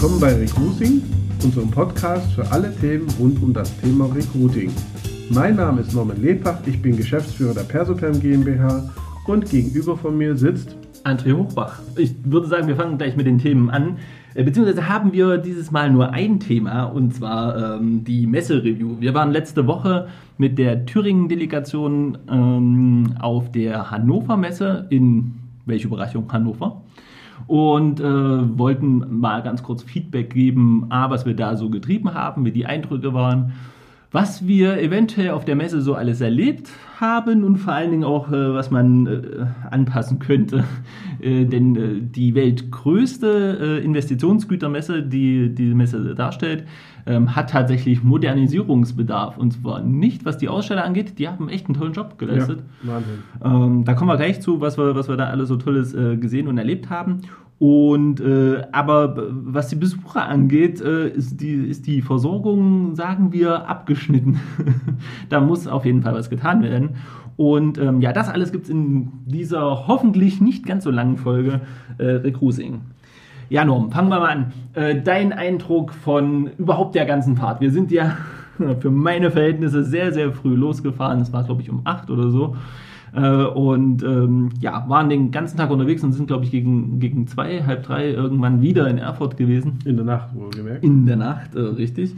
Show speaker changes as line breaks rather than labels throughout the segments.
Willkommen bei Recruiting, unserem Podcast für alle Themen rund um das Thema Recruiting. Mein Name ist Norman Lebach, ich bin Geschäftsführer der Persoperm GmbH und gegenüber von mir sitzt
André Hochbach. Ich würde sagen, wir fangen gleich mit den Themen an. Äh, beziehungsweise haben wir dieses Mal nur ein Thema und zwar ähm, die Messe-Review. Wir waren letzte Woche mit der Thüringen-Delegation ähm, auf der Hannover-Messe in, welche Überraschung, Hannover. Und äh, wollten mal ganz kurz Feedback geben, A, was wir da so getrieben haben, wie die Eindrücke waren was wir eventuell auf der Messe so alles erlebt haben und vor allen Dingen auch, äh, was man äh, anpassen könnte. Äh, denn äh, die weltgrößte äh, Investitionsgütermesse, die die Messe darstellt, ähm, hat tatsächlich Modernisierungsbedarf. Und zwar nicht, was die Aussteller angeht, die haben echt einen tollen Job geleistet. Ja, Wahnsinn. Ähm, da kommen wir gleich zu, was wir, was wir da alles so Tolles äh, gesehen und erlebt haben. Und äh, aber was die Besucher angeht, äh, ist, die, ist die Versorgung, sagen wir, abgeschnitten. da muss auf jeden Fall was getan werden. Und ähm, ja, das alles gibt es in dieser hoffentlich nicht ganz so langen Folge äh, Recruiting. Ja, Norm, fangen wir mal an. Äh, dein Eindruck von überhaupt der ganzen Fahrt. Wir sind ja für meine Verhältnisse sehr, sehr früh losgefahren. Es war, glaube ich, um acht oder so. Äh, und ähm, ja, waren den ganzen Tag unterwegs und sind, glaube ich, gegen, gegen zwei, halb drei irgendwann wieder in Erfurt gewesen.
In der Nacht, wohlgemerkt.
In der Nacht, äh, richtig.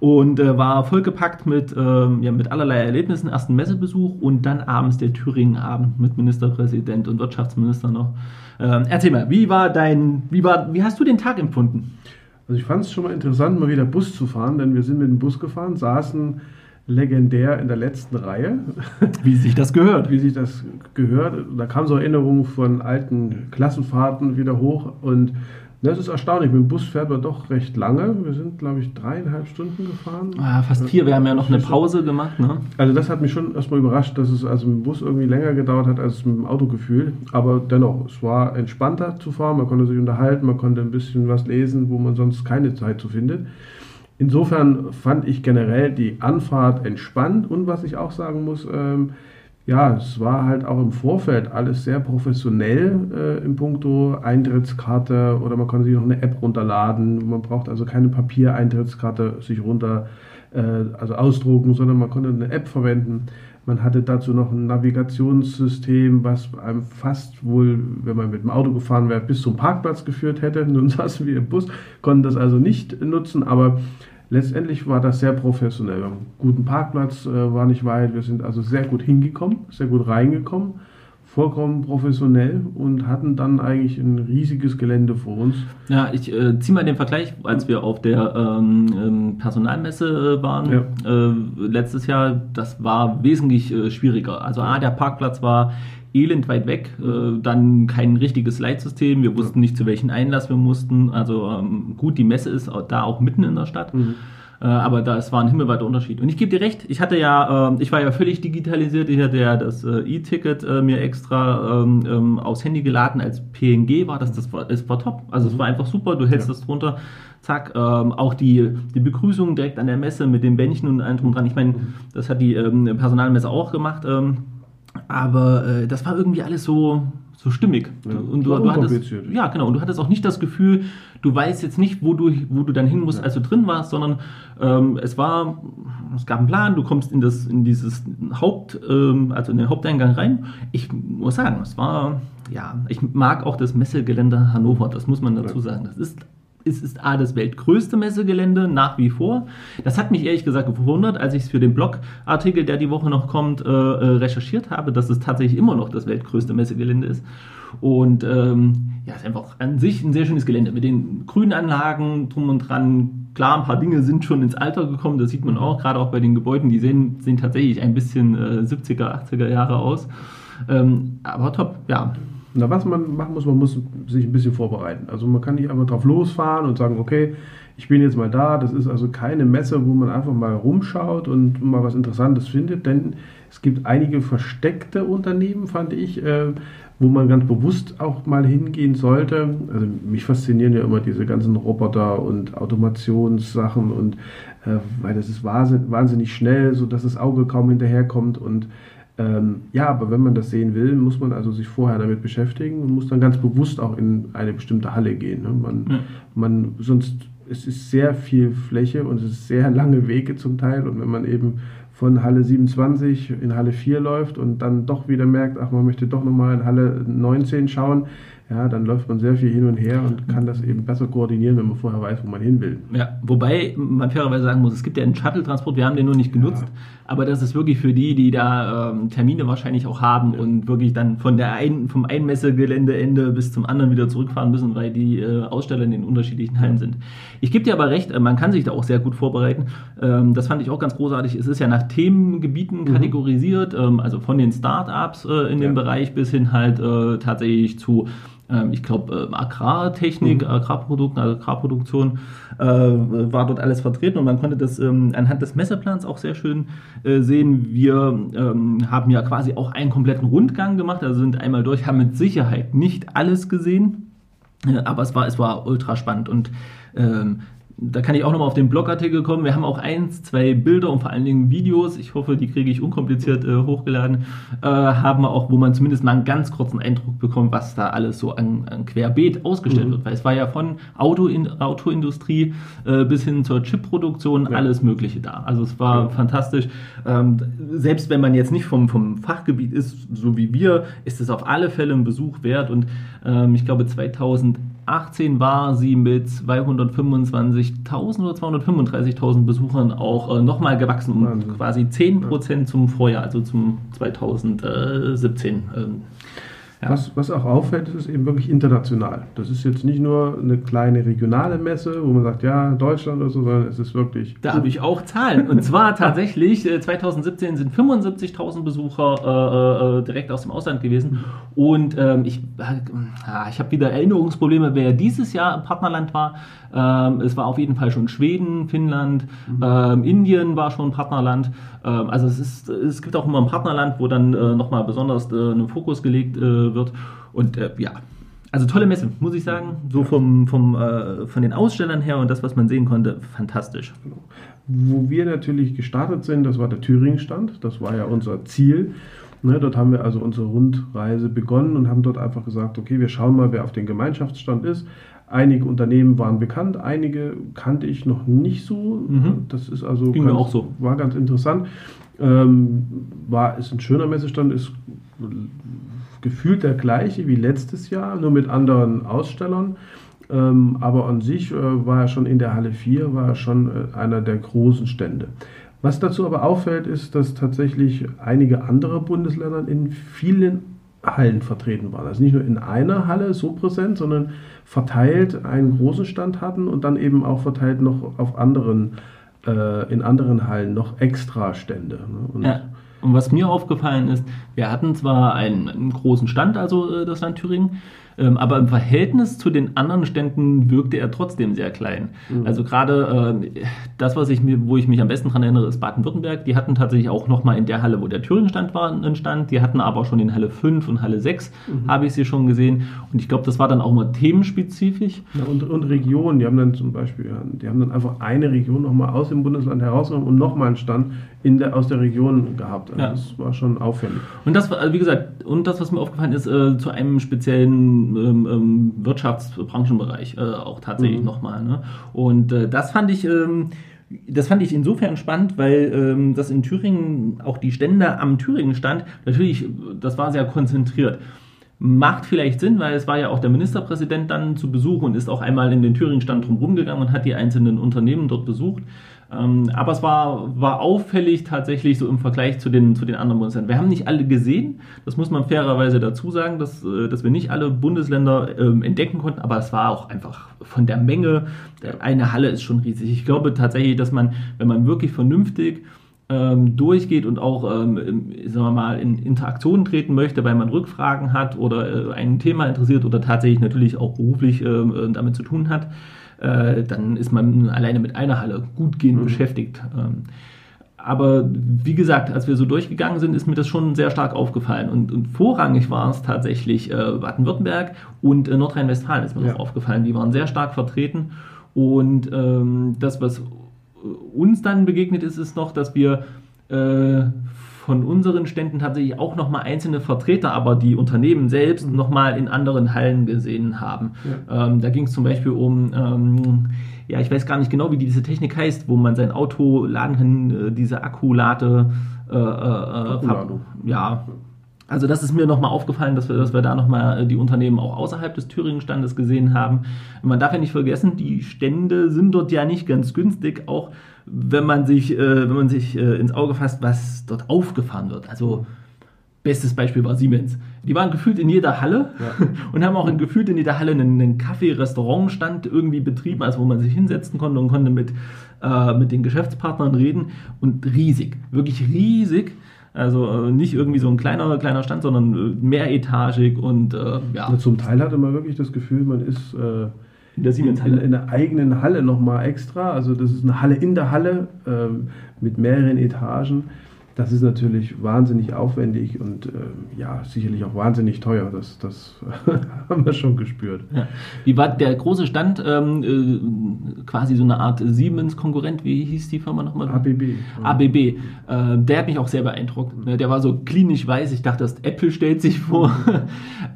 Und äh, war vollgepackt mit, ähm, ja, mit allerlei Erlebnissen, ersten Messebesuch und dann abends der Thüringen-Abend mit Ministerpräsident und Wirtschaftsminister noch. Ähm, erzähl mal, wie war dein, wie war, wie hast du den Tag empfunden?
Also ich fand es schon mal interessant, mal wieder Bus zu fahren, denn wir sind mit dem Bus gefahren, saßen legendär in der letzten Reihe.
Wie sich das gehört.
Wie sich das gehört. Da kamen so Erinnerungen von alten Klassenfahrten wieder hoch und das ist erstaunlich. Mit dem Bus fährt man doch recht lange. Wir sind, glaube ich, dreieinhalb Stunden gefahren.
Ah, fast vier. Wir haben ja noch eine Pause gemacht. Ne?
Also das hat mich schon erstmal überrascht, dass es also mit dem Bus irgendwie länger gedauert hat als mit dem Autogefühl. Aber dennoch, es war entspannter zu fahren. Man konnte sich unterhalten, man konnte ein bisschen was lesen, wo man sonst keine Zeit zu findet. Insofern fand ich generell die Anfahrt entspannt und was ich auch sagen muss, ähm, ja, es war halt auch im Vorfeld alles sehr professionell äh, im Punkto Eintrittskarte oder man konnte sich noch eine App runterladen. Man braucht also keine Papiereintrittskarte sich runter, äh, also ausdrucken, sondern man konnte eine App verwenden. Man hatte dazu noch ein Navigationssystem, was einem fast wohl, wenn man mit dem Auto gefahren wäre, bis zum Parkplatz geführt hätte. Nun saßen wir im Bus, konnten das also nicht nutzen, aber letztendlich war das sehr professionell. Wir haben einen guten Parkplatz, äh, war nicht weit. Wir sind also sehr gut hingekommen, sehr gut reingekommen vollkommen professionell und hatten dann eigentlich ein riesiges Gelände vor uns.
Ja, ich äh, ziehe mal den Vergleich, als wir auf der ähm, ähm Personalmesse äh, waren ja. äh, letztes Jahr, das war wesentlich äh, schwieriger. Also A, der Parkplatz war elend weit weg, äh, dann kein richtiges Leitsystem, wir wussten nicht, zu welchem Einlass wir mussten. Also ähm, gut, die Messe ist da auch mitten in der Stadt. Mhm. Äh, aber das war ein himmelweiter Unterschied. Und ich gebe dir recht, ich hatte ja, äh, ich war ja völlig digitalisiert, ich hatte ja das äh, E-Ticket äh, mir extra ähm, ähm, aufs Handy geladen, als PNG war das, das war, es war top. Also es war einfach super, du hältst ja. das drunter, zack, ähm, auch die, die Begrüßung direkt an der Messe mit den Bändchen und allem drum dran. Ich meine, mhm. das hat die ähm, Personalmesse auch gemacht, ähm, aber äh, das war irgendwie alles so, so stimmig. Ja, und du, du hattest, ja, genau. Und du hattest auch nicht das Gefühl, du weißt jetzt nicht, wo du, wo du dann hin musst, ja. als du drin warst, sondern ähm, es war, es gab einen Plan, du kommst in das, in dieses Haupt, ähm, also in den Haupteingang rein. Ich muss sagen, es war, ja, ich mag auch das Messegelände Hannover, das muss man dazu sagen. Das ist es ist A, das weltgrößte Messegelände nach wie vor. Das hat mich ehrlich gesagt gewundert, als ich es für den Blogartikel, der die Woche noch kommt, äh, äh, recherchiert habe, dass es tatsächlich immer noch das weltgrößte Messegelände ist. Und ähm, ja, es ist einfach an sich ein sehr schönes Gelände mit den grünen Anlagen drum und dran. Klar, ein paar Dinge sind schon ins Alter gekommen, das sieht man auch, gerade auch bei den Gebäuden, die sehen, sehen tatsächlich ein bisschen äh, 70er, 80er Jahre aus. Ähm, aber top, ja.
Na, was man machen muss, man muss sich ein bisschen vorbereiten. Also man kann nicht einfach drauf losfahren und sagen, okay, ich bin jetzt mal da. Das ist also keine Messe, wo man einfach mal rumschaut und mal was Interessantes findet, denn es gibt einige versteckte Unternehmen, fand ich, äh, wo man ganz bewusst auch mal hingehen sollte. Also mich faszinieren ja immer diese ganzen Roboter und Automationssachen und äh, weil das ist wahnsinnig schnell, so dass das Auge kaum hinterherkommt und Ähm, ja, aber wenn man das sehen will, muss man also sich vorher damit beschäftigen und muss dann ganz bewusst auch in eine bestimmte Halle gehen. Ne? Man, ja. man, sonst, es ist sehr viel Fläche und es ist sehr lange Wege zum Teil und wenn man eben von Halle 27 in Halle 4 läuft und dann doch wieder merkt, ach, man möchte doch nochmal in Halle 19 schauen, ja, dann läuft man sehr viel hin und her und kann das eben besser koordinieren, wenn man vorher weiß, wo man hin will.
Ja, wobei man fairerweise sagen muss, es gibt ja einen Shuttle-Transport, wir haben den nur nicht genutzt, ja. aber das ist wirklich für die, die da ähm, Termine wahrscheinlich auch haben ja. und wirklich dann von der ein, vom Einmessegeländeende bis zum anderen wieder zurückfahren müssen, weil die äh, Aussteller in den unterschiedlichen Hallen sind. Ich gebe dir aber recht, äh, man kann sich da auch sehr gut vorbereiten. Ähm, das fand ich auch ganz großartig. Es ist ja nach Themengebieten mhm. kategorisiert, ähm, also von den Start-ups äh, in dem Bereich bis hin halt äh, tatsächlich zu ich glaube, äh, Agrartechnik, mhm. Agrarprodukten, Agrarproduktion äh, war dort alles vertreten und man konnte das ähm, anhand des Messeplans auch sehr schön äh, sehen. Wir ähm, haben ja quasi auch einen kompletten Rundgang gemacht, also sind einmal durch, haben mit Sicherheit nicht alles gesehen, äh, aber es war, es war ultra spannend und ähm, da kann ich auch nochmal auf den Blogartikel kommen. Wir haben auch eins, zwei Bilder und vor allen Dingen Videos, ich hoffe, die kriege ich unkompliziert äh, hochgeladen, äh, haben wir auch, wo man zumindest mal einen ganz kurzen Eindruck bekommt, was da alles so an, an Querbeet ausgestellt mhm. wird. Weil es war ja von Auto in, Autoindustrie äh, bis hin zur Chipproduktion ja. alles Mögliche da. Also es war ja. fantastisch. Ähm, selbst wenn man jetzt nicht vom, vom Fachgebiet ist, so wie wir, ist es auf alle Fälle ein Besuch wert. Und ähm, ich glaube 2000 2018 war sie mit 225.000 oder 235.000 Besuchern auch äh, nochmal gewachsen, um Wahnsinn. quasi 10% ja. zum Vorjahr, also zum 2017. Ähm,
ja. Was, was auch auffällt, ist eben wirklich international. Das ist jetzt nicht nur eine kleine regionale Messe, wo man sagt, ja, Deutschland oder so, sondern es ist wirklich.
Da habe ich auch Zahlen. Und zwar tatsächlich, 2017 äh, sind 75.000 Besucher äh, äh, direkt aus dem Ausland gewesen. Und ähm, ich, äh, ich habe wieder Erinnerungsprobleme, wer dieses Jahr im Partnerland war. Ähm, es war auf jeden Fall schon Schweden, Finnland, mhm. ähm, Indien war schon Partnerland. Ähm, also es, ist, es gibt auch immer ein Partnerland, wo dann äh, nochmal besonders äh, einen Fokus gelegt äh, wird. Und äh, ja, also tolle Messe, muss ich sagen. So vom, vom, äh, von den Ausstellern her und das, was man sehen konnte, fantastisch.
Wo wir natürlich gestartet sind, das war der Thüringen-Stand. Das war ja unser Ziel. Ne, dort haben wir also unsere Rundreise begonnen und haben dort einfach gesagt, okay, wir schauen mal, wer auf dem Gemeinschaftsstand ist. Einige Unternehmen waren bekannt, einige kannte ich noch nicht so. Mhm. Das ist also
Ging ganz, auch so.
war ganz interessant. Ähm, war ist ein schöner Messestand, ist gefühlt der gleiche wie letztes Jahr, nur mit anderen Ausstellern. Ähm, aber an sich äh, war er schon in der Halle 4, war er schon äh, einer der großen Stände. Was dazu aber auffällt, ist, dass tatsächlich einige andere Bundesländer in vielen Hallen vertreten waren. Also nicht nur in einer Halle so präsent, sondern verteilt einen großen Stand hatten und dann eben auch verteilt noch auf anderen, äh, in anderen Hallen noch extra Stände. Ne?
Und ja. Und was mir aufgefallen ist, wir hatten zwar einen, einen großen Stand, also äh, das Land Thüringen, ähm, aber im Verhältnis zu den anderen Ständen wirkte er trotzdem sehr klein. Mhm. Also gerade äh, das, was ich mir, wo ich mich am besten daran erinnere, ist Baden-Württemberg. Die hatten tatsächlich auch nochmal in der Halle, wo der Thüringen-Stand war, einen Stand. Die hatten aber auch schon in Halle 5 und Halle 6, mhm. habe ich sie schon gesehen. Und ich glaube, das war dann auch mal themenspezifisch.
Ja, und, und Regionen, die haben dann zum Beispiel, die haben dann einfach eine Region nochmal aus dem Bundesland herausgenommen und nochmal einen Stand in der, aus der Region gehabt. Also ja. Das war schon auffällig.
Und das, wie gesagt, und das, was mir aufgefallen ist, äh, zu einem speziellen ähm, Wirtschaftsbranchenbereich äh, auch tatsächlich mhm. nochmal. Ne? Und äh, das fand ich. Ähm, das fand ich insofern spannend, weil ähm, das in Thüringen auch die Stände am Thüringen stand. Natürlich, das war sehr konzentriert. Macht vielleicht Sinn, weil es war ja auch der Ministerpräsident dann zu Besuch und ist auch einmal in den Thüringen-Stand drum gegangen und hat die einzelnen Unternehmen dort besucht. Ähm, aber es war, war auffällig tatsächlich so im Vergleich zu den, zu den anderen Bundesländern. Wir haben nicht alle gesehen, das muss man fairerweise dazu sagen, dass, äh, dass wir nicht alle Bundesländer ähm, entdecken konnten, aber es war auch einfach von der Menge, eine Halle ist schon riesig. Ich glaube tatsächlich, dass man, wenn man wirklich vernünftig ähm, durchgeht und auch, ähm, sagen wir mal, in Interaktionen treten möchte, weil man Rückfragen hat oder äh, ein Thema interessiert oder tatsächlich natürlich auch beruflich äh, damit zu tun hat, äh, dann ist man alleine mit einer Halle gut gehend mhm. beschäftigt. Ähm, aber wie gesagt, als wir so durchgegangen sind, ist mir das schon sehr stark aufgefallen. Und, und vorrangig war es tatsächlich äh, Baden-Württemberg und äh, Nordrhein-Westfalen ist mir ja. noch aufgefallen. Die waren sehr stark vertreten. Und ähm, das, was uns dann begegnet ist, ist noch, dass wir äh, von unseren Ständen tatsächlich auch nochmal einzelne Vertreter, aber die Unternehmen selbst mhm. nochmal in anderen Hallen gesehen haben. Ja. Ähm, da ging es zum Beispiel um, ähm, ja, ich weiß gar nicht genau, wie diese Technik heißt, wo man sein Auto laden kann, äh, diese Akkulade. Äh, äh, ja, also das ist mir nochmal aufgefallen, dass wir, dass wir da nochmal äh, die Unternehmen auch außerhalb des Thüringen-Standes gesehen haben. Man darf ja nicht vergessen, die Stände sind dort ja nicht ganz günstig, auch wenn man sich, äh, wenn man sich äh, ins Auge fasst, was dort aufgefahren wird. Also bestes Beispiel war Siemens. Die waren gefühlt in jeder Halle ja. und haben auch in, gefühlt in jeder Halle einen, einen Kaffee-Restaurant-Stand irgendwie betrieben, also wo man sich hinsetzen konnte und konnte mit, äh, mit den Geschäftspartnern reden. Und riesig, wirklich riesig. Also äh, nicht irgendwie so ein kleiner, kleiner Stand, sondern äh, mehretagig und äh, ja.
Zum Teil hatte man wirklich das Gefühl, man ist äh, in der Siemens-Halle. In, in, der eigenen Halle nochmal extra. Also das ist eine Halle in der Halle ähm, mit mehreren Etagen. Das ist natürlich wahnsinnig aufwendig und äh, ja, sicherlich auch wahnsinnig teuer. Das, das haben wir schon gespürt. Ja.
Wie war der große Stand? Ähm, äh, quasi so eine Art Siemens-Konkurrent. Wie hieß die Firma nochmal?
ABB.
ABB. Äh, der hat mich auch sehr beeindruckt. Mhm. Der war so klinisch weiß. Ich dachte, das Apple stellt sich vor.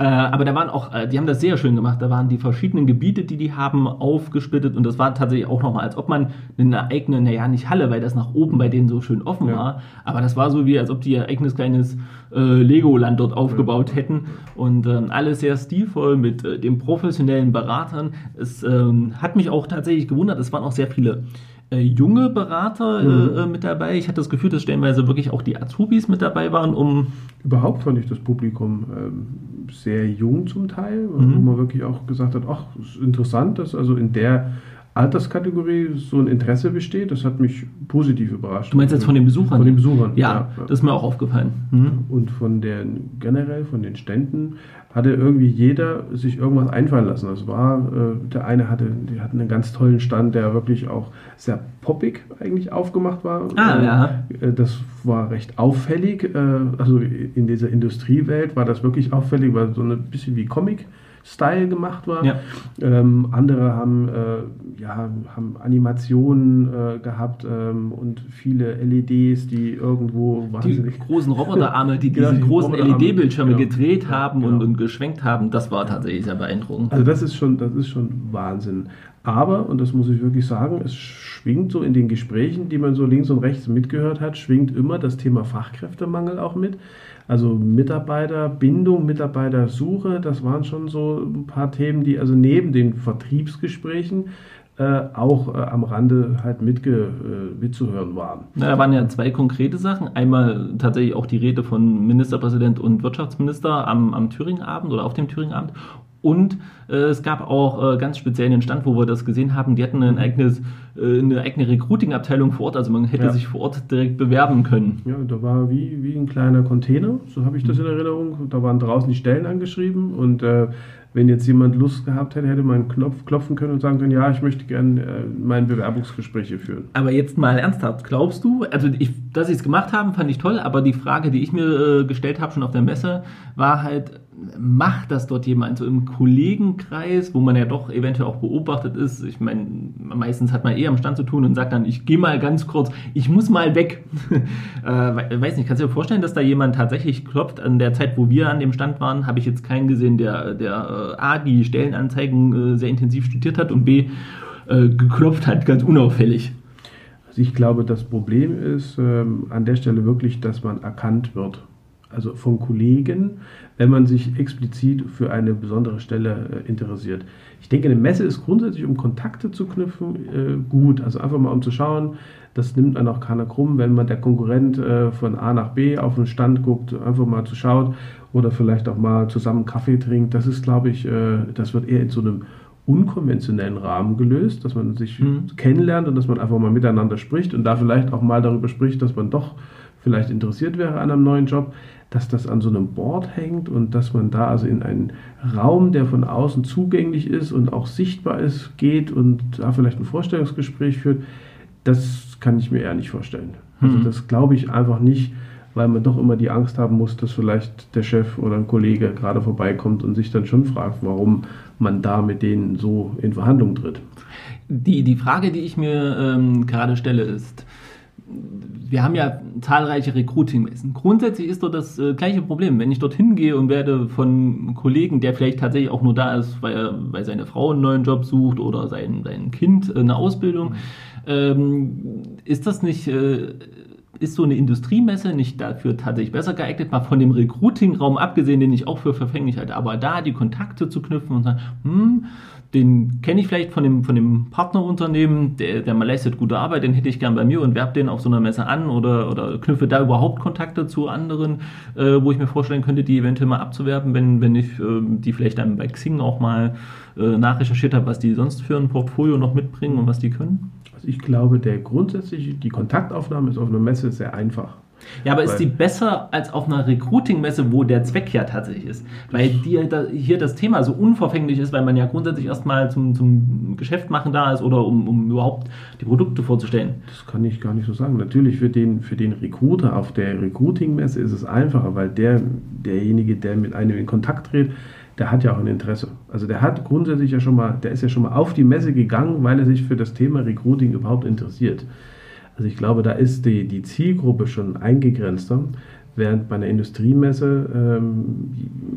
Äh, aber da waren auch, äh, die haben das sehr schön gemacht. Da waren die verschiedenen Gebiete, die die haben, aufgesplittet. Und das war tatsächlich auch nochmal, als ob man eine eigene, naja, nicht Halle, weil das nach oben bei denen so schön offen ja. war. Aber das war so wie, als ob die ihr eigenes kleines äh, Legoland dort aufgebaut hätten. Und ähm, alles sehr stilvoll mit äh, den professionellen Beratern. Es ähm, hat mich auch tatsächlich gewundert, es waren auch sehr viele äh, junge Berater äh, mhm. äh, mit dabei. Ich hatte das Gefühl, dass stellenweise wirklich auch die Azubis mit dabei waren, um.
Überhaupt fand ich das Publikum ähm, sehr jung zum Teil, mhm. wo man wirklich auch gesagt hat, ach, ist interessant, dass also in der Alterskategorie so ein Interesse besteht. Das hat mich positiv überrascht.
Du meinst jetzt von den Besuchern?
Von den Besuchern.
Ja, ja, das ist mir auch aufgefallen. Mhm.
Und von den generell von den Ständen hatte irgendwie jeder sich irgendwas einfallen lassen. Das war äh, der eine hatte, die hatten einen ganz tollen Stand, der wirklich auch sehr poppig eigentlich aufgemacht war.
Ah, äh, ja.
Das war recht auffällig. Äh, also in dieser Industriewelt war das wirklich auffällig, weil so ein bisschen wie Comic. Style gemacht war. Ja. Ähm, andere haben, äh, ja, haben Animationen äh, gehabt ähm, und viele LEDs, die irgendwo
wahnsinnig... Die großen Roboterarme, die genau, diese die großen LED-Bildschirme genau. gedreht haben genau. und, und geschwenkt haben, das war tatsächlich sehr beeindruckend.
Also das ist schon, das ist schon Wahnsinn. Aber, und das muss ich wirklich sagen, es schwingt so in den Gesprächen, die man so links und rechts mitgehört hat, schwingt immer das Thema Fachkräftemangel auch mit. Also Mitarbeiterbindung, Mitarbeitersuche, das waren schon so ein paar Themen, die also neben den Vertriebsgesprächen äh, auch äh, am Rande halt mitge, äh, mitzuhören waren.
Na, da waren ja zwei konkrete Sachen. Einmal tatsächlich auch die Rede von Ministerpräsident und Wirtschaftsminister am, am Thüringen-Abend oder auf dem Thüringen-Abend und äh, es gab auch äh, ganz speziell einen Stand, wo wir das gesehen haben, die hatten ein eigenes, äh, eine eigene Recruiting-Abteilung vor Ort, also man hätte ja. sich vor Ort direkt bewerben können.
Ja, da war wie, wie ein kleiner Container, so habe ich das in Erinnerung. Da waren draußen die Stellen angeschrieben und äh, wenn jetzt jemand Lust gehabt hätte, hätte man einen Knopf klopfen können und sagen können, ja, ich möchte gerne äh, meine Bewerbungsgespräche führen.
Aber jetzt mal ernsthaft, glaubst du, also ich, dass sie es gemacht haben, fand ich toll, aber die Frage, die ich mir äh, gestellt habe schon auf der Messe, war halt, macht das dort jemand so im Kollegenkreis, wo man ja doch eventuell auch beobachtet ist? Ich meine, meistens hat man eher am Stand zu tun und sagt dann, ich gehe mal ganz kurz, ich muss mal weg. äh, weiß nicht, kannst du dir vorstellen, dass da jemand tatsächlich klopft? An der Zeit, wo wir an dem Stand waren, habe ich jetzt keinen gesehen, der, der äh, A, die Stellenanzeigen äh, sehr intensiv studiert hat und B, äh, geklopft hat, ganz unauffällig.
Also ich glaube, das Problem ist ähm, an der Stelle wirklich, dass man erkannt wird also von Kollegen, wenn man sich explizit für eine besondere Stelle äh, interessiert. Ich denke, eine Messe ist grundsätzlich, um Kontakte zu knüpfen, äh, gut. Also einfach mal um zu schauen, das nimmt dann auch keiner krumm, wenn man der Konkurrent äh, von A nach B auf den Stand guckt, einfach mal zu schauen oder vielleicht auch mal zusammen Kaffee trinkt. Das ist, glaube ich, das wird eher in so einem unkonventionellen Rahmen gelöst, dass man sich mhm. kennenlernt und dass man einfach mal miteinander spricht und da vielleicht auch mal darüber spricht, dass man doch vielleicht interessiert wäre an einem neuen Job dass das an so einem Board hängt und dass man da also in einen Raum, der von außen zugänglich ist und auch sichtbar ist, geht und da vielleicht ein Vorstellungsgespräch führt, das kann ich mir eher nicht vorstellen. Also mhm. das glaube ich einfach nicht, weil man doch immer die Angst haben muss, dass vielleicht der Chef oder ein Kollege gerade vorbeikommt und sich dann schon fragt, warum man da mit denen so in Verhandlungen tritt.
Die, die Frage, die ich mir ähm, gerade stelle, ist, wir haben ja zahlreiche Recruiting-Messen. Grundsätzlich ist dort das äh, gleiche Problem. Wenn ich dorthin gehe und werde von Kollegen, der vielleicht tatsächlich auch nur da ist, weil, er, weil seine Frau einen neuen Job sucht oder sein, sein Kind eine Ausbildung, ähm, ist das nicht, äh, ist so eine Industriemesse nicht dafür tatsächlich besser geeignet, mal von dem Recruiting-Raum abgesehen, den ich auch für verfänglich halte, aber da die Kontakte zu knüpfen und sagen, hm, den kenne ich vielleicht von dem, von dem Partnerunternehmen, der, der leistet gute Arbeit, den hätte ich gern bei mir und werbe den auf so einer Messe an oder, oder knüpfe da überhaupt Kontakte zu anderen, äh, wo ich mir vorstellen könnte, die eventuell mal abzuwerben, wenn, wenn ich äh, die vielleicht dann bei Xing auch mal nachrecherchiert habe, was die sonst für ein Portfolio noch mitbringen und was die können?
Also ich glaube, der grundsätzliche, die Kontaktaufnahme ist auf einer Messe sehr einfach.
Ja, aber ist die besser als auf einer Recruiting-Messe, wo der Zweck ja tatsächlich ist? Weil da, hier das Thema so unverfänglich ist, weil man ja grundsätzlich erstmal zum, zum Geschäft machen da ist oder um, um überhaupt die Produkte vorzustellen.
Das kann ich gar nicht so sagen. Natürlich für den, für den Recruiter auf der Recruiting-Messe ist es einfacher, weil der, derjenige, der mit einem in Kontakt tritt, der hat ja auch ein Interesse. Also der hat grundsätzlich ja schon mal, der ist ja schon mal auf die Messe gegangen, weil er sich für das Thema Recruiting überhaupt interessiert. Also ich glaube, da ist die, die Zielgruppe schon eingegrenzter. Während bei einer Industriemesse ähm,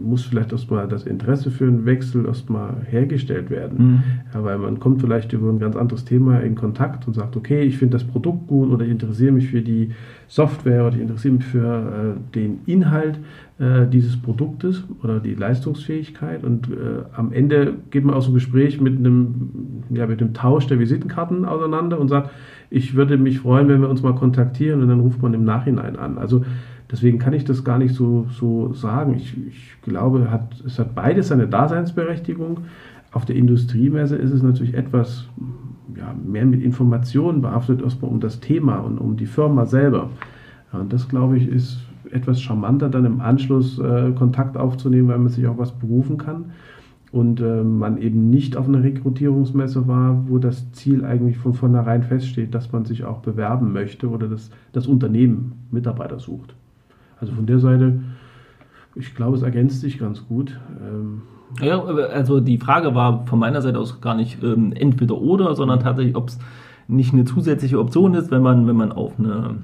muss vielleicht erstmal das Interesse für einen Wechsel erstmal hergestellt werden. Mhm. Ja, weil man kommt vielleicht über ein ganz anderes Thema in Kontakt und sagt, okay, ich finde das Produkt gut oder ich interessiere mich für die Software oder ich interessiere mich für äh, den Inhalt äh, dieses Produktes oder die Leistungsfähigkeit. Und äh, am Ende geht man aus dem Gespräch mit einem, ja, mit dem Tausch der Visitenkarten auseinander und sagt, ich würde mich freuen, wenn wir uns mal kontaktieren und dann ruft man im Nachhinein an. Also deswegen kann ich das gar nicht so, so sagen. Ich, ich glaube, hat, es hat beides seine Daseinsberechtigung. Auf der Industriemesse ist es natürlich etwas ja, mehr mit Informationen behaftet, erstmal um das Thema und um die Firma selber. Ja, und das, glaube ich, ist etwas charmanter, dann im Anschluss äh, Kontakt aufzunehmen, weil man sich auch was berufen kann und äh, man eben nicht auf einer Rekrutierungsmesse war, wo das Ziel eigentlich von vornherein feststeht, dass man sich auch bewerben möchte oder dass das Unternehmen Mitarbeiter sucht. Also von der Seite, ich glaube, es ergänzt sich ganz gut. Ähm,
ja, also die Frage war von meiner Seite aus gar nicht ähm, entweder oder, sondern tatsächlich, ob es nicht eine zusätzliche Option ist, wenn man, wenn man auf eine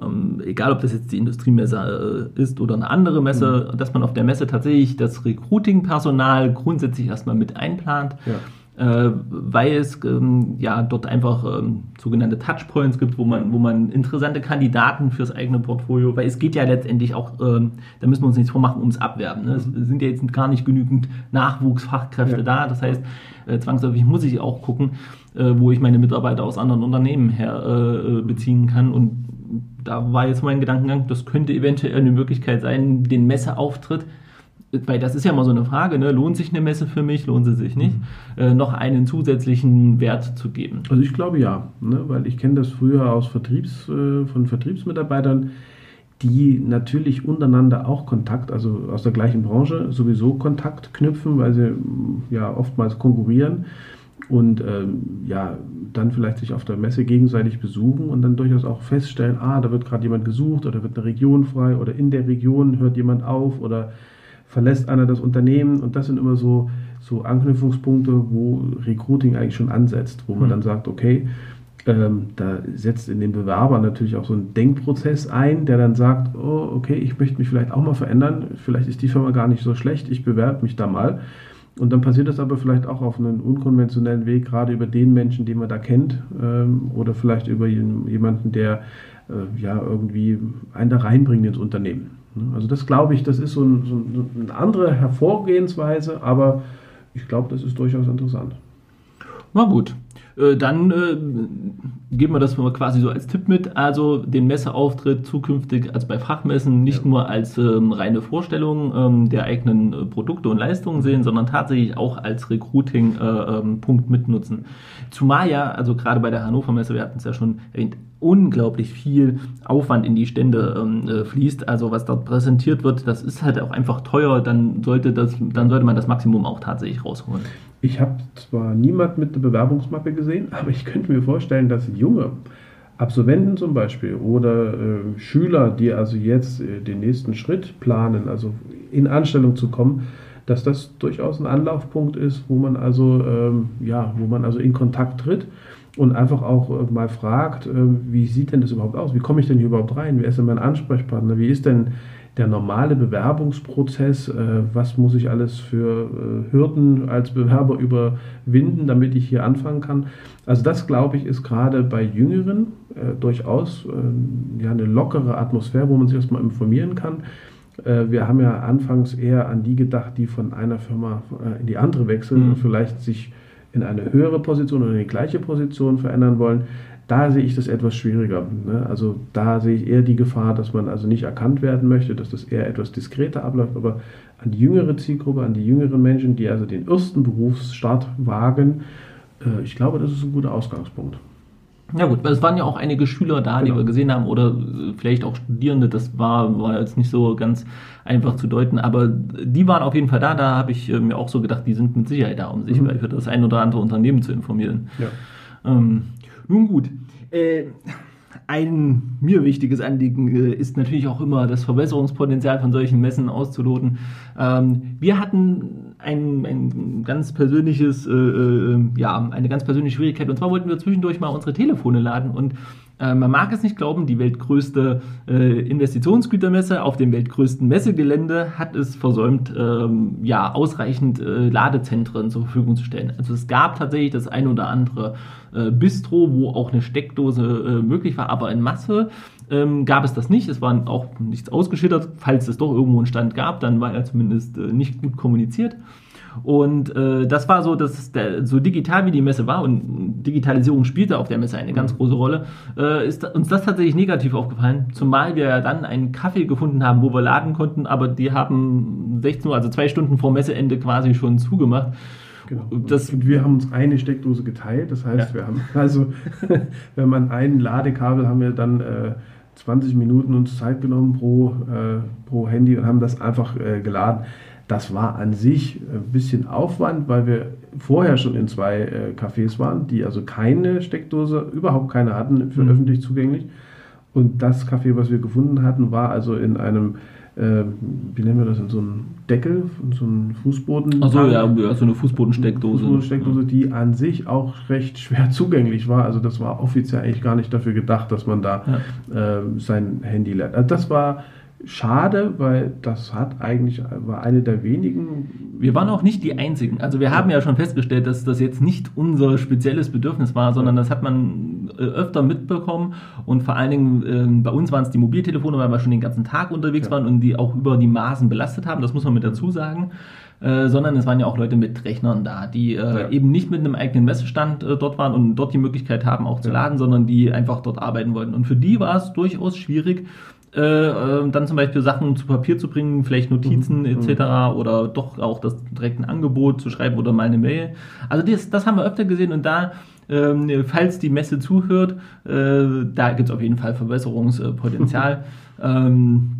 ähm, egal ob das jetzt die Industriemesse äh, ist oder eine andere Messe, mhm. dass man auf der Messe tatsächlich das Recruiting-Personal grundsätzlich erstmal mit einplant. Ja. Äh, weil es ähm, ja dort einfach ähm, sogenannte Touchpoints gibt, wo man, wo man interessante Kandidaten fürs eigene Portfolio, weil es geht ja letztendlich auch, ähm, da müssen wir uns nichts vormachen, ums Abwerben. Ne? Es mhm. sind ja jetzt gar nicht genügend Nachwuchsfachkräfte ja. da, das heißt, äh, zwangsläufig muss ich auch gucken, äh, wo ich meine Mitarbeiter aus anderen Unternehmen her äh, beziehen kann und da war jetzt mein Gedankengang, das könnte eventuell eine Möglichkeit sein, den Messeauftritt, weil das ist ja mal so eine Frage, ne? lohnt sich eine Messe für mich, lohnt sie sich nicht, mhm. äh, noch einen zusätzlichen Wert zu geben?
Also ich glaube ja, ne? weil ich kenne das früher aus Vertriebs, äh, von Vertriebsmitarbeitern, die natürlich untereinander auch Kontakt, also aus der gleichen Branche sowieso Kontakt knüpfen, weil sie ja oftmals konkurrieren und ähm, ja, dann vielleicht sich auf der Messe gegenseitig besuchen und dann durchaus auch feststellen, ah, da wird gerade jemand gesucht oder wird eine Region frei oder in der Region hört jemand auf oder verlässt einer das Unternehmen und das sind immer so, so Anknüpfungspunkte, wo Recruiting eigentlich schon ansetzt, wo man mhm. dann sagt, okay, ähm, da setzt in den Bewerber natürlich auch so ein Denkprozess ein, der dann sagt, oh, okay, ich möchte mich vielleicht auch mal verändern, vielleicht ist die Firma gar nicht so schlecht, ich bewerbe mich da mal. Und dann passiert das aber vielleicht auch auf einem unkonventionellen Weg, gerade über den Menschen, den man da kennt, ähm, oder vielleicht über jemanden, der äh, ja irgendwie einen da reinbringt ins Unternehmen. Ne? Also das glaube ich, das ist so, ein, so eine andere Hervorgehensweise, aber ich glaube, das ist durchaus interessant.
Na gut, äh, dann äh, geben wir das mal quasi so als Tipp mit. Also den Messeauftritt zukünftig als bei Fachmessen nicht ja. nur als ähm, reine Vorstellung ähm, der eigenen äh, Produkte und Leistungen sehen, sondern tatsächlich auch als Recruiting-Punkt äh, ähm, mitnutzen. Zumal ja, also gerade bei der Hannover Messe, wir hatten es ja schon erwähnt, unglaublich viel Aufwand in die Stände ähm, äh, fließt. Also was dort präsentiert wird, das ist halt auch einfach teuer. Dann sollte das, dann sollte man das Maximum auch tatsächlich rausholen.
Ich habe zwar niemand mit der Bewerbungsmappe gesehen, aber ich könnte mir vorstellen, dass junge Absolventen zum Beispiel oder äh, Schüler, die also jetzt äh, den nächsten Schritt planen, also in Anstellung zu kommen, dass das durchaus ein Anlaufpunkt ist, wo man also ähm, ja, wo man also in Kontakt tritt und einfach auch äh, mal fragt, äh, wie sieht denn das überhaupt aus? Wie komme ich denn hier überhaupt rein? Wer ist denn mein Ansprechpartner? Wie ist denn der normale Bewerbungsprozess? Äh, was muss ich alles für Hürden als Bewerber überwinden, damit ich hier anfangen kann? Also das, glaube ich, ist gerade bei Jüngeren durchaus ja, eine lockere Atmosphäre, wo man sich erstmal informieren kann. Wir haben ja anfangs eher an die gedacht, die von einer Firma in die andere wechseln mhm. und vielleicht sich in eine höhere Position oder in die gleiche Position verändern wollen, da sehe ich das etwas schwieriger. Ne? Also da sehe ich eher die Gefahr, dass man also nicht erkannt werden möchte, dass das eher etwas diskreter abläuft, aber an die jüngere Zielgruppe, an die jüngeren Menschen, die also den ersten Berufsstart wagen, äh, ich glaube, das ist ein guter Ausgangspunkt.
Ja gut, es waren ja auch einige Schüler da, genau. die wir gesehen haben, oder äh, vielleicht auch Studierende, das war, war jetzt nicht so ganz einfach zu deuten, aber die waren auf jeden Fall da, da habe ich äh, mir auch so gedacht, die sind mit Sicherheit da, um sich mhm. für das ein oder andere Unternehmen zu informieren. Ja. Ähm, nun gut, äh, ein mir wichtiges Anliegen äh, ist natürlich auch immer das Verbesserungspotenzial von solchen Messen auszuloten. Ähm, wir hatten ein, ein ganz persönliches, äh, äh, ja, eine ganz persönliche Schwierigkeit. Und zwar wollten wir zwischendurch mal unsere Telefone laden und man mag es nicht glauben, die weltgrößte äh, Investitionsgütermesse auf dem weltgrößten Messegelände hat es versäumt, ähm, ja, ausreichend äh, Ladezentren zur Verfügung zu stellen. Also es gab tatsächlich das ein oder andere äh, Bistro, wo auch eine Steckdose äh, möglich war, aber in Masse ähm, gab es das nicht. Es war auch nichts ausgeschildert. Falls es doch irgendwo einen Stand gab, dann war er zumindest äh, nicht gut kommuniziert. Und äh, das war so, dass der, so digital wie die Messe war und Digitalisierung spielte auf der Messe eine ganz mhm. große Rolle, äh, ist uns das tatsächlich negativ aufgefallen. Zumal wir ja dann einen Kaffee gefunden haben, wo wir laden konnten, aber die haben 16 Uhr, also zwei Stunden vor Messeende quasi schon zugemacht.
Genau. Das, und wir haben uns eine Steckdose geteilt. Das heißt, ja. wir haben also, wenn man ein Ladekabel haben wir dann äh, 20 Minuten uns Zeit genommen pro, äh, pro Handy und haben das einfach äh, geladen. Das war an sich ein bisschen Aufwand, weil wir vorher schon in zwei äh, Cafés waren, die also keine Steckdose, überhaupt keine hatten für mhm. öffentlich zugänglich. Und das Café, was wir gefunden hatten, war also in einem, äh, wie nennen wir das, in so einem Deckel, in so einem Fußboden.
Achso, ja, so eine Fußbodensteckdose.
Fußbodensteckdose, die an sich auch recht schwer zugänglich war. Also das war offiziell eigentlich gar nicht dafür gedacht, dass man da ja. äh, sein Handy lädt. Also das war schade, weil das hat eigentlich war eine der wenigen.
Wir waren auch nicht die einzigen. Also wir haben ja schon festgestellt, dass das jetzt nicht unser spezielles Bedürfnis war, sondern das hat man äh, öfter mitbekommen und vor allen Dingen äh, bei uns waren es die Mobiltelefone, weil wir schon den ganzen Tag unterwegs ja. waren und die auch über die Maßen belastet haben. Das muss man mit dazu sagen. Äh, sondern es waren ja auch Leute mit Rechnern da, die äh, ja. eben nicht mit einem eigenen Messestand äh, dort waren und dort die Möglichkeit haben, auch zu ja. laden, sondern die einfach dort arbeiten wollten. Und für die war es durchaus schwierig, äh, äh, dann zum Beispiel Sachen zu Papier zu bringen, vielleicht Notizen mhm. etc. Mhm. oder doch auch das direkt ein Angebot zu schreiben oder mal eine Mail. Also das, das haben wir öfter gesehen und da, ähm, falls die Messe zuhört, äh, da gibt es auf jeden Fall Verbesserungspotenzial. ähm,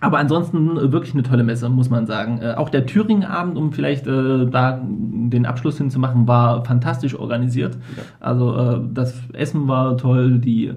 aber ansonsten wirklich eine tolle Messe, muss man sagen. Äh, auch der Thüringen-Abend, um vielleicht äh, da den Abschluss hinzumachen, war fantastisch organisiert. Ja. Also äh, das Essen war toll, die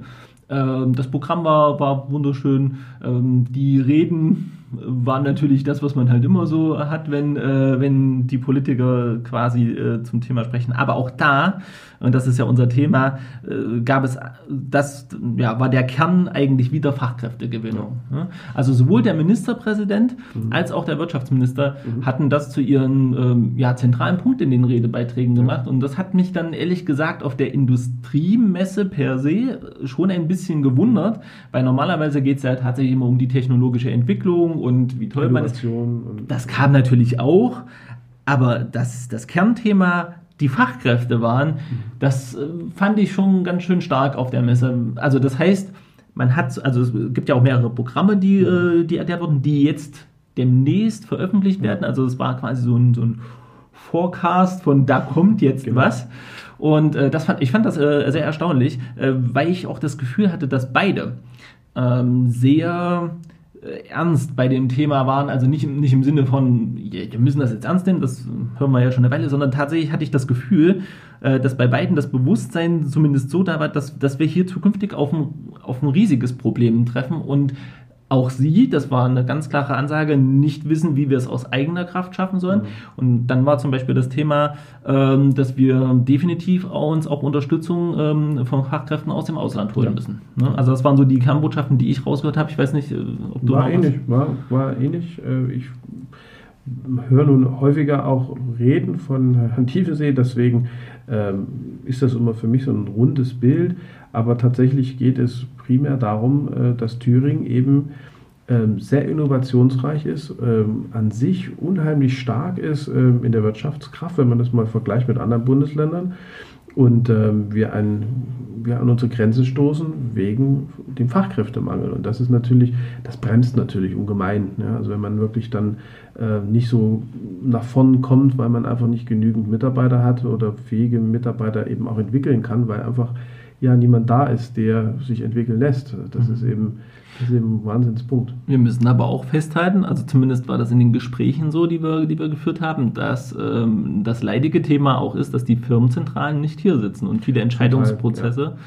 ähm, das Programm war, war wunderschön. Ähm, die Reden waren natürlich das, was man halt immer so hat, wenn, äh, wenn die Politiker quasi äh, zum Thema sprechen. Aber auch da, und das ist ja unser Thema, äh, gab es, das ja, war der Kern eigentlich wieder Fachkräftegewinnung. Ja. Also sowohl der Ministerpräsident mhm. als auch der Wirtschaftsminister mhm. hatten das zu ihren ähm, ja, zentralen Punkt in den Redebeiträgen gemacht. Und das hat mich dann ehrlich gesagt auf der Industriemesse per se schon ein bisschen gewundert, weil normalerweise geht es ja tatsächlich immer um die technologische Entwicklung und wie toll Innovation man ist. Das kam natürlich auch, aber das, das Kernthema die Fachkräfte waren, das äh, fand ich schon ganz schön stark auf der Messe. Also das heißt, man hat, also es gibt ja auch mehrere Programme, die, äh, die erklärt wurden, die jetzt demnächst veröffentlicht werden. Also es war quasi so ein, so ein Forecast von da kommt jetzt genau. was. Und äh, das fand, ich fand das äh, sehr erstaunlich, äh, weil ich auch das Gefühl hatte, dass beide ähm, sehr ernst bei dem Thema waren, also nicht, nicht im Sinne von, wir müssen das jetzt ernst nehmen, das hören wir ja schon eine Weile, sondern tatsächlich hatte ich das Gefühl, äh, dass bei beiden das Bewusstsein zumindest so da war, dass, dass wir hier zukünftig auf ein, auf ein riesiges Problem treffen. Und auch sie, das war eine ganz klare Ansage, nicht wissen, wie wir es aus eigener Kraft schaffen sollen. Mhm. Und dann war zum Beispiel das Thema, ähm, dass wir definitiv uns auch Unterstützung ähm, von Fachkräften aus dem Ausland holen ja. müssen. Ne? Also das waren so die Kernbotschaften, die ich rausgehört habe. Ich weiß nicht, äh,
ob du war ähnlich, war, war ähnlich. Äh, ich höre nun häufiger auch Reden von Herrn Tiefensee, deswegen ähm, ist das immer für mich so ein rundes Bild. Aber tatsächlich geht es primär darum, äh, dass Thüringen eben ähm, sehr innovationsreich ist, ähm, an sich unheimlich stark ist ähm, in der Wirtschaftskraft, wenn man das mal vergleicht mit anderen Bundesländern. Und wir, ein, wir an unsere Grenzen stoßen wegen dem Fachkräftemangel. Und das ist natürlich, das bremst natürlich ungemein. Ja? Also wenn man wirklich dann äh, nicht so nach vorn kommt, weil man einfach nicht genügend Mitarbeiter hat oder fähige Mitarbeiter eben auch entwickeln kann, weil einfach ja niemand da ist, der sich entwickeln lässt. Das mhm. ist eben das ist eben ein Wahnsinnspunkt.
Wir müssen aber auch festhalten, also zumindest war das in den Gesprächen so, die wir, die wir geführt haben, dass ähm, das leidige Thema auch ist, dass die Firmenzentralen nicht hier sitzen und viele Entscheidungsprozesse ja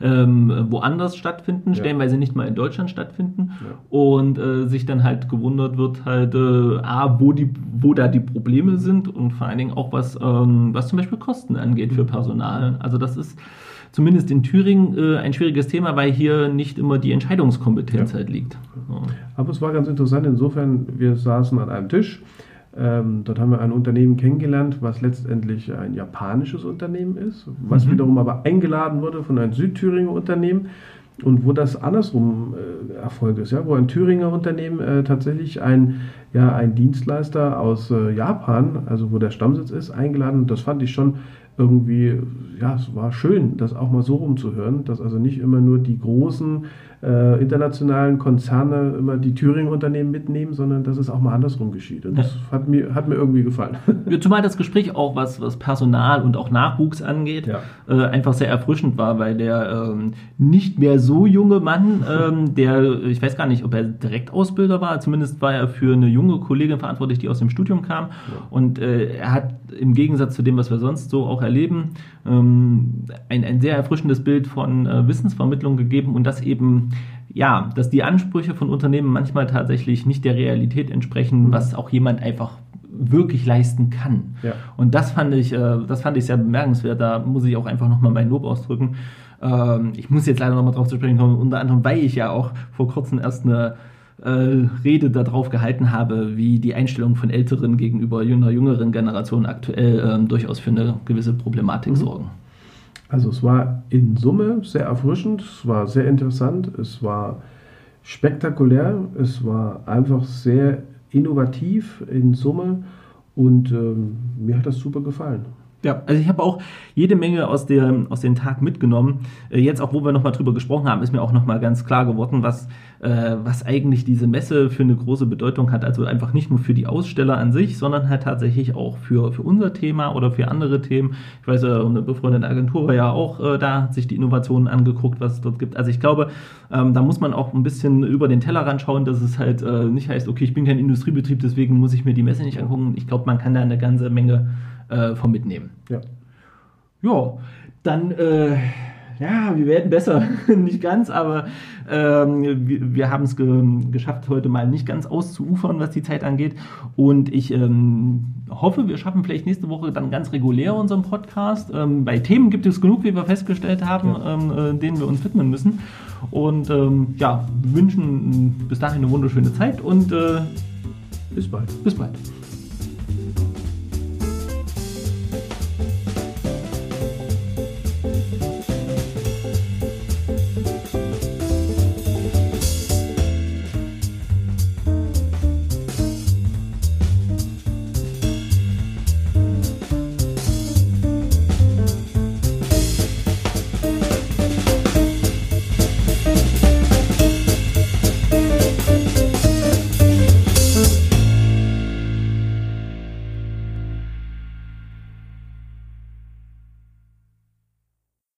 ähm, woanders stattfinden, ja. stellenweise nicht mal in Deutschland stattfinden ja. und äh, sich dann halt gewundert wird halt, äh, A, wo, die, wo da die Probleme sind und vor allen Dingen auch was, ähm, was zum Beispiel Kosten angeht für Personal. Also das ist zumindest in Thüringen äh, ein schwieriges Thema, weil hier nicht immer die Entscheidungskompetenz ja. halt liegt.
So. Aber es war ganz interessant insofern, wir saßen an einem Tisch. Ähm, dort haben wir ein Unternehmen kennengelernt, was letztendlich ein japanisches Unternehmen ist, was mhm. wiederum aber eingeladen wurde von einem Südthüringer Unternehmen und wo das andersrum äh, erfolgt ist, ja, wo ein Thüringer Unternehmen äh, tatsächlich ein, ja, ein Dienstleister aus äh, Japan, also wo der Stammsitz ist, eingeladen. Das fand ich schon irgendwie, ja, es war schön, das auch mal so rumzuhören, dass also nicht immer nur die großen äh, internationalen Konzerne immer die Thüringen-Unternehmen mitnehmen, sondern dass es auch mal andersrum geschieht. Und das hat mir, hat mir irgendwie gefallen.
Zumal das Gespräch auch, was, was Personal und auch Nachwuchs angeht, ja. äh, einfach sehr erfrischend war, weil der ähm, nicht mehr so junge Mann, ähm, der, ich weiß gar nicht, ob er Direktausbilder war, zumindest war er für eine junge Kollegin verantwortlich, die aus dem Studium kam. Ja. Und äh, er hat im Gegensatz zu dem, was wir sonst so auch erleben, ähm, ein, ein sehr erfrischendes Bild von äh, Wissensvermittlung gegeben und das eben ja, dass die Ansprüche von Unternehmen manchmal tatsächlich nicht der Realität entsprechen, mhm. was auch jemand einfach wirklich leisten kann. Ja. Und das fand ich, äh, das fand ich sehr bemerkenswert. Da muss ich auch einfach nochmal mein Lob ausdrücken. Ähm, ich muss jetzt leider nochmal drauf zu sprechen kommen, unter anderem, weil ich ja auch vor kurzem erst eine äh, Rede darauf gehalten habe, wie die Einstellung von älteren gegenüber jünger, jüngeren Generationen aktuell ähm, durchaus für eine gewisse Problematik mhm. sorgen.
Also es war in Summe sehr erfrischend, es war sehr interessant, es war spektakulär, es war einfach sehr innovativ in Summe und ähm, mir hat das super gefallen.
Ja, also ich habe auch jede Menge aus, der, aus dem Tag mitgenommen. Äh, jetzt auch, wo wir nochmal drüber gesprochen haben, ist mir auch nochmal ganz klar geworden, was, äh, was eigentlich diese Messe für eine große Bedeutung hat. Also einfach nicht nur für die Aussteller an sich, sondern halt tatsächlich auch für, für unser Thema oder für andere Themen. Ich weiß, äh, eine befreundete Agentur war ja auch äh, da, hat sich die Innovationen angeguckt, was es dort gibt. Also ich glaube, ähm, da muss man auch ein bisschen über den Tellerrand schauen, dass es halt äh, nicht heißt, okay, ich bin kein Industriebetrieb, deswegen muss ich mir die Messe nicht angucken. Ich glaube, man kann da eine ganze Menge äh, von mitnehmen. Ja. Ja, dann, äh, ja, wir werden besser. nicht ganz, aber ähm, wir, wir haben es ge geschafft, heute mal nicht ganz auszuufern, was die Zeit angeht. Und ich ähm, hoffe, wir schaffen vielleicht nächste Woche dann ganz regulär unseren Podcast. Ähm, bei Themen gibt es genug, wie wir festgestellt haben, ja. Ähm, äh, denen wir uns widmen müssen. Und ähm, ja, wünschen bis dahin eine wunderschöne Zeit und äh, bis bald. Bis bald.